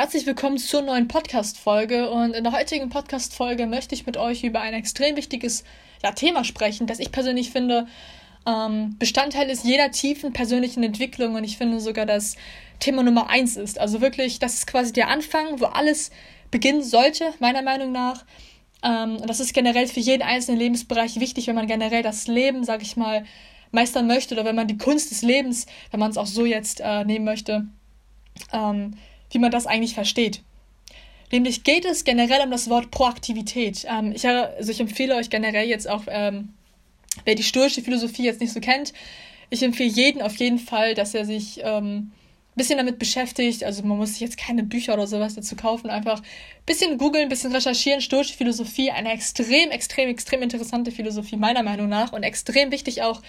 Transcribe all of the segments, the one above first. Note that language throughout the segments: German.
Herzlich willkommen zur neuen Podcast-Folge. Und in der heutigen Podcast-Folge möchte ich mit euch über ein extrem wichtiges ja, Thema sprechen, das ich persönlich finde ähm, Bestandteil ist jeder tiefen persönlichen Entwicklung. Und ich finde sogar, dass Thema Nummer eins ist. Also wirklich, das ist quasi der Anfang, wo alles beginnen sollte, meiner Meinung nach. Ähm, und das ist generell für jeden einzelnen Lebensbereich wichtig, wenn man generell das Leben, sag ich mal, meistern möchte oder wenn man die Kunst des Lebens, wenn man es auch so jetzt äh, nehmen möchte, ähm, wie man das eigentlich versteht. Nämlich geht es generell um das Wort Proaktivität. Ähm, ich, also ich empfehle euch generell jetzt auch, ähm, wer die stoische Philosophie jetzt nicht so kennt, ich empfehle jeden auf jeden Fall, dass er sich ähm, ein bisschen damit beschäftigt. Also man muss sich jetzt keine Bücher oder sowas dazu kaufen, einfach ein bisschen googeln, ein bisschen recherchieren. Stoische Philosophie, eine extrem, extrem, extrem interessante Philosophie meiner Meinung nach und extrem wichtig auch,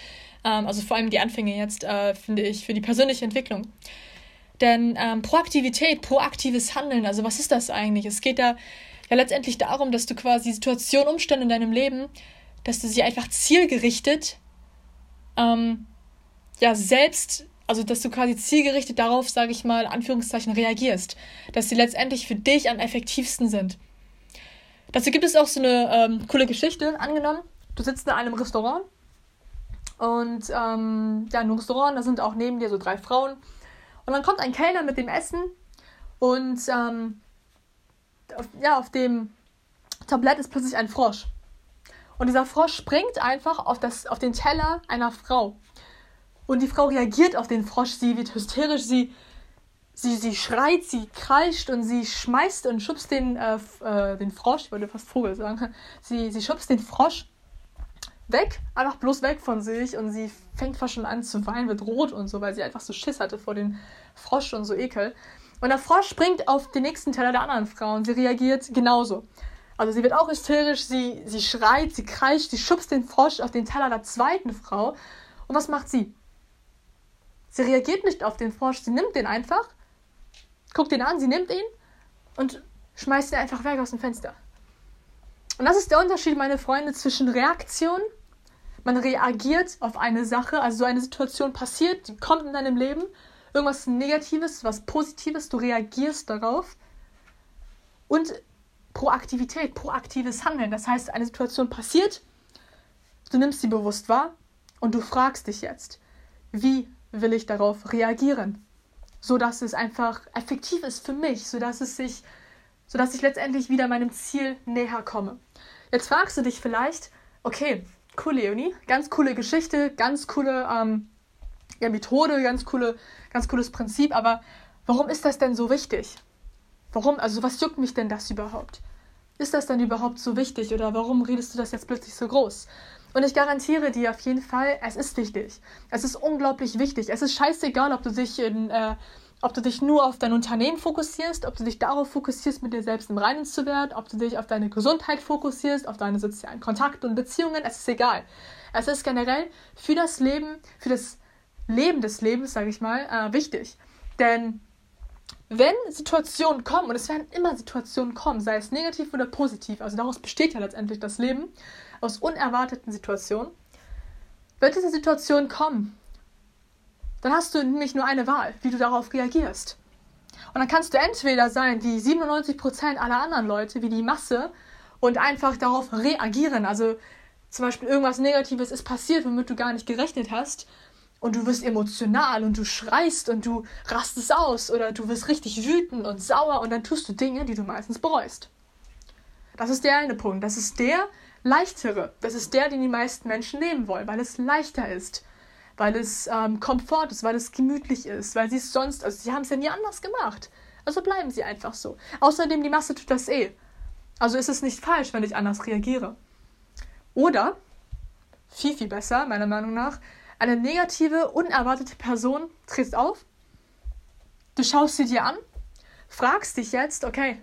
ähm, also vor allem die Anfänge jetzt, äh, finde ich, für die persönliche Entwicklung. Denn ähm, Proaktivität, proaktives Handeln, also was ist das eigentlich? Es geht da ja letztendlich darum, dass du quasi Situationen, Umstände in deinem Leben, dass du sie einfach zielgerichtet, ähm, ja, selbst, also dass du quasi zielgerichtet darauf, sage ich mal, Anführungszeichen, reagierst. Dass sie letztendlich für dich am effektivsten sind. Dazu gibt es auch so eine ähm, coole Geschichte, angenommen, du sitzt in einem Restaurant und ähm, ja, in einem Restaurant, da sind auch neben dir so drei Frauen und dann kommt ein Kellner mit dem Essen und ähm, auf, ja, auf dem Tablett ist plötzlich ein Frosch. Und dieser Frosch springt einfach auf, das, auf den Teller einer Frau. Und die Frau reagiert auf den Frosch, sie wird hysterisch, sie, sie, sie schreit, sie kreischt und sie schmeißt und schubst den, äh, äh, den Frosch, ich wollte fast Vogel sagen, sie, sie schubst den Frosch weg, einfach bloß weg von sich und sie fängt fast schon an zu weinen, wird rot und so, weil sie einfach so Schiss hatte vor dem Frosch und so Ekel. Und der Frosch springt auf den nächsten Teller der anderen Frau und sie reagiert genauso. Also sie wird auch hysterisch, sie, sie schreit, sie kreischt, sie schubst den Frosch auf den Teller der zweiten Frau. Und was macht sie? Sie reagiert nicht auf den Frosch, sie nimmt den einfach, guckt ihn an, sie nimmt ihn und schmeißt ihn einfach weg aus dem Fenster. Und das ist der Unterschied, meine Freunde, zwischen Reaktion man reagiert auf eine Sache, also so eine Situation passiert, die kommt in deinem Leben, irgendwas Negatives, was Positives, du reagierst darauf. Und Proaktivität, proaktives Handeln. Das heißt, eine Situation passiert, du nimmst sie bewusst wahr und du fragst dich jetzt, wie will ich darauf reagieren? So dass es einfach effektiv ist für mich, so dass es sich, so dass ich letztendlich wieder meinem Ziel näher komme. Jetzt fragst du dich vielleicht, okay, cool, Leonie. Ganz coole Geschichte, ganz coole ähm, ja, Methode, ganz, coole, ganz cooles Prinzip. Aber warum ist das denn so wichtig? Warum? Also, was juckt mich denn das überhaupt? Ist das denn überhaupt so wichtig oder warum redest du das jetzt plötzlich so groß? Und ich garantiere dir auf jeden Fall, es ist wichtig. Es ist unglaublich wichtig. Es ist scheißegal, ob du dich in äh, ob du dich nur auf dein Unternehmen fokussierst, ob du dich darauf fokussierst, mit dir selbst im Reinen zu werden, ob du dich auf deine Gesundheit fokussierst, auf deine sozialen Kontakte und Beziehungen, es ist egal. Es ist generell für das Leben, für das Leben des Lebens, sage ich mal, äh, wichtig. Denn wenn Situationen kommen, und es werden immer Situationen kommen, sei es negativ oder positiv, also daraus besteht ja letztendlich das Leben, aus unerwarteten Situationen, wird diese Situation kommen, dann hast du nämlich nur eine Wahl, wie du darauf reagierst. Und dann kannst du entweder sein wie 97% aller anderen Leute, wie die Masse, und einfach darauf reagieren. Also zum Beispiel irgendwas Negatives ist passiert, womit du gar nicht gerechnet hast. Und du wirst emotional und du schreist und du rastest aus oder du wirst richtig wütend und sauer und dann tust du Dinge, die du meistens bereust. Das ist der eine Punkt. Das ist der leichtere. Das ist der, den die meisten Menschen nehmen wollen, weil es leichter ist weil es ähm, Komfort ist, weil es gemütlich ist, weil sie es sonst, also sie haben es ja nie anders gemacht. Also bleiben sie einfach so. Außerdem, die Masse tut das eh. Also ist es nicht falsch, wenn ich anders reagiere. Oder, viel, viel besser, meiner Meinung nach, eine negative, unerwartete Person tritt auf, du schaust sie dir an, fragst dich jetzt, okay,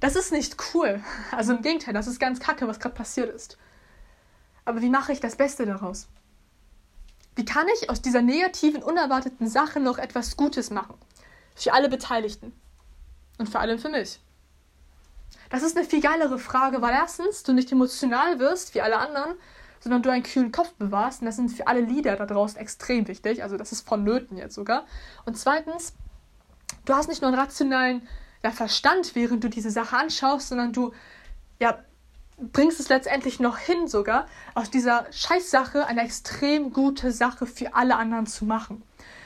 das ist nicht cool. Also im Gegenteil, das ist ganz kacke, was gerade passiert ist. Aber wie mache ich das Beste daraus? Wie kann ich aus dieser negativen, unerwarteten Sache noch etwas Gutes machen? Für alle Beteiligten. Und vor allem für mich. Das ist eine viel geilere Frage, weil erstens du nicht emotional wirst wie alle anderen, sondern du einen kühlen Kopf bewahrst. Und das sind für alle Lieder da draußen extrem wichtig. Also das ist vonnöten jetzt sogar. Und zweitens, du hast nicht nur einen rationalen ja, Verstand, während du diese Sache anschaust, sondern du ja, bringst es letztendlich noch hin, sogar aus dieser Scheißsache eine extrem gute Sache für alle anderen zu machen.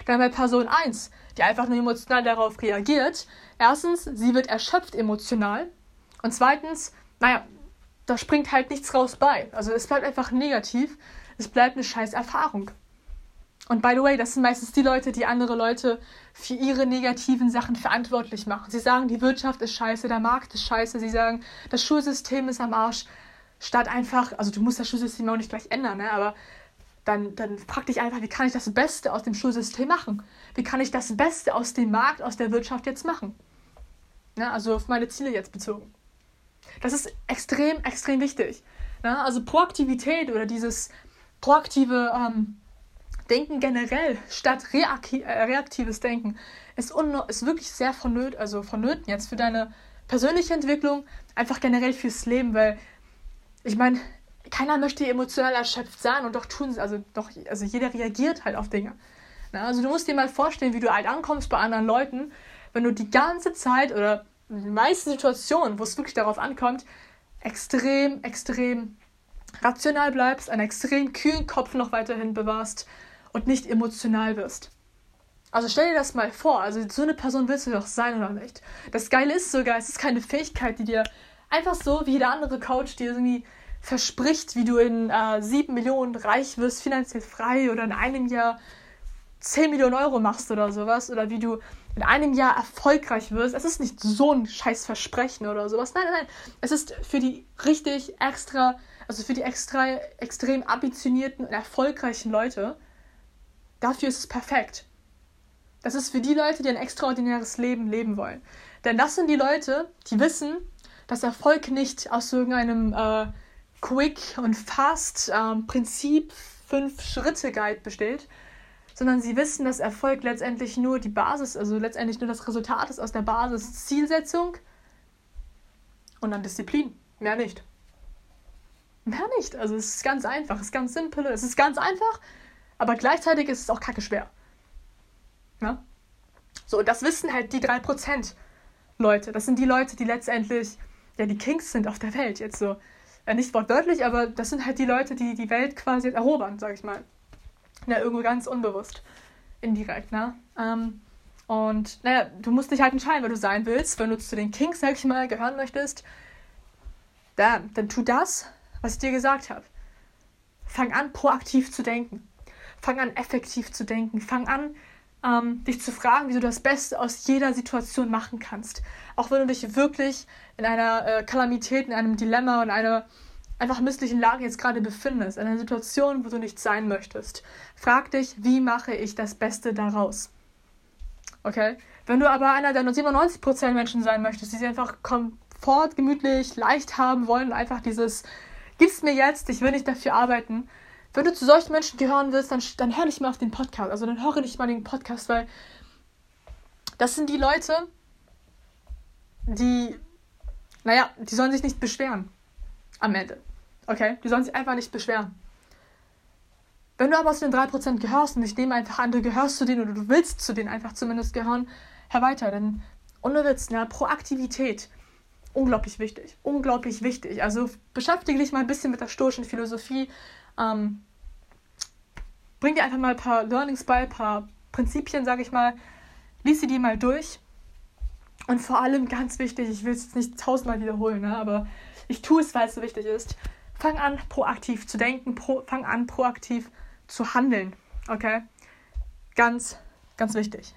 Dann bei Person 1, die einfach nur emotional darauf reagiert, erstens, sie wird erschöpft emotional und zweitens, naja, da springt halt nichts raus bei. Also es bleibt einfach negativ, es bleibt eine scheiß Erfahrung. Und by the way, das sind meistens die Leute, die andere Leute für ihre negativen Sachen verantwortlich machen. Sie sagen, die Wirtschaft ist scheiße, der Markt ist scheiße, sie sagen, das Schulsystem ist am Arsch. Statt einfach, also du musst das Schulsystem auch nicht gleich ändern, ne? aber dann, dann frag dich einfach, wie kann ich das Beste aus dem Schulsystem machen? Wie kann ich das Beste aus dem Markt, aus der Wirtschaft jetzt machen? Ne? Also auf meine Ziele jetzt bezogen. Das ist extrem, extrem wichtig. Ne? Also Proaktivität oder dieses proaktive ähm, Denken generell statt äh, reaktives Denken ist, ist wirklich sehr vonnöten, also vonnöten jetzt für deine persönliche Entwicklung, einfach generell fürs Leben, weil ich meine, keiner möchte emotional erschöpft sein und doch tun sie, also doch, also jeder reagiert halt auf Dinge. Na, also du musst dir mal vorstellen, wie du halt ankommst bei anderen Leuten, wenn du die ganze Zeit oder in den meisten Situationen, wo es wirklich darauf ankommt, extrem, extrem rational bleibst, einen extrem kühlen Kopf noch weiterhin bewahrst und nicht emotional wirst. Also stell dir das mal vor, also so eine Person willst du doch sein oder nicht. Das Geile ist sogar, es ist keine Fähigkeit, die dir einfach so wie jeder andere Coach dir irgendwie verspricht, wie du in äh, 7 Millionen reich wirst, finanziell frei oder in einem Jahr 10 Millionen Euro machst oder sowas oder wie du in einem Jahr erfolgreich wirst. Es ist nicht so ein scheiß Versprechen oder sowas. Nein, nein, nein. Es ist für die richtig extra, also für die extra extrem ambitionierten und erfolgreichen Leute Dafür ist es perfekt. Das ist für die Leute, die ein extraordinäres Leben leben wollen. Denn das sind die Leute, die wissen, dass Erfolg nicht aus irgendeinem äh, Quick und Fast äh, Prinzip fünf Schritte Guide besteht, sondern sie wissen, dass Erfolg letztendlich nur die Basis, also letztendlich nur das Resultat ist aus der Basis Zielsetzung und dann Disziplin. Mehr nicht. Mehr nicht. Also es ist ganz einfach, es ist ganz simpel, es ist ganz einfach aber gleichzeitig ist es auch kacke schwer. Ja? So, und das wissen halt die 3% Leute. Das sind die Leute, die letztendlich ja die Kings sind auf der Welt. Jetzt so, ja, nicht wortwörtlich, aber das sind halt die Leute, die die Welt quasi erobern, sag ich mal. Ja, irgendwo ganz unbewusst. Indirekt, ne? Ähm, und naja, du musst dich halt entscheiden, wer du sein willst. Wenn du zu den Kings, sag ich mal, gehören möchtest, dann, dann tu das, was ich dir gesagt habe. Fang an, proaktiv zu denken. Fang an, effektiv zu denken. Fang an, ähm, dich zu fragen, wie du das Beste aus jeder Situation machen kannst. Auch wenn du dich wirklich in einer äh, Kalamität, in einem Dilemma und einer einfach misslichen Lage jetzt gerade befindest, in einer Situation, wo du nicht sein möchtest. Frag dich, wie mache ich das Beste daraus? Okay? Wenn du aber einer der 97% Menschen sein möchtest, die sich einfach komfort, gemütlich, leicht haben wollen, einfach dieses, gib's mir jetzt, ich will nicht dafür arbeiten, wenn du zu solchen Menschen gehören willst, dann, dann hör nicht mal auf den Podcast. Also dann höre nicht mal den Podcast, weil das sind die Leute, die, naja, die sollen sich nicht beschweren. Am Ende. Okay? Die sollen sich einfach nicht beschweren. Wenn du aber zu den 3% gehörst und ich nehme einfach an, du gehörst zu denen oder du willst zu denen einfach zumindest gehören, hör weiter. Denn ohne Witz, ne, Proaktivität, unglaublich wichtig. Unglaublich wichtig. Also beschäftige dich mal ein bisschen mit der stoischen Philosophie, ähm, bring dir einfach mal ein paar Learnings bei, ein paar Prinzipien, sage ich mal. Lies dir mal durch. Und vor allem ganz wichtig, ich will es jetzt nicht tausendmal wiederholen, ne, aber ich tue es, weil es so wichtig ist. Fang an, proaktiv zu denken, pro, fang an, proaktiv zu handeln. Okay? Ganz, ganz wichtig.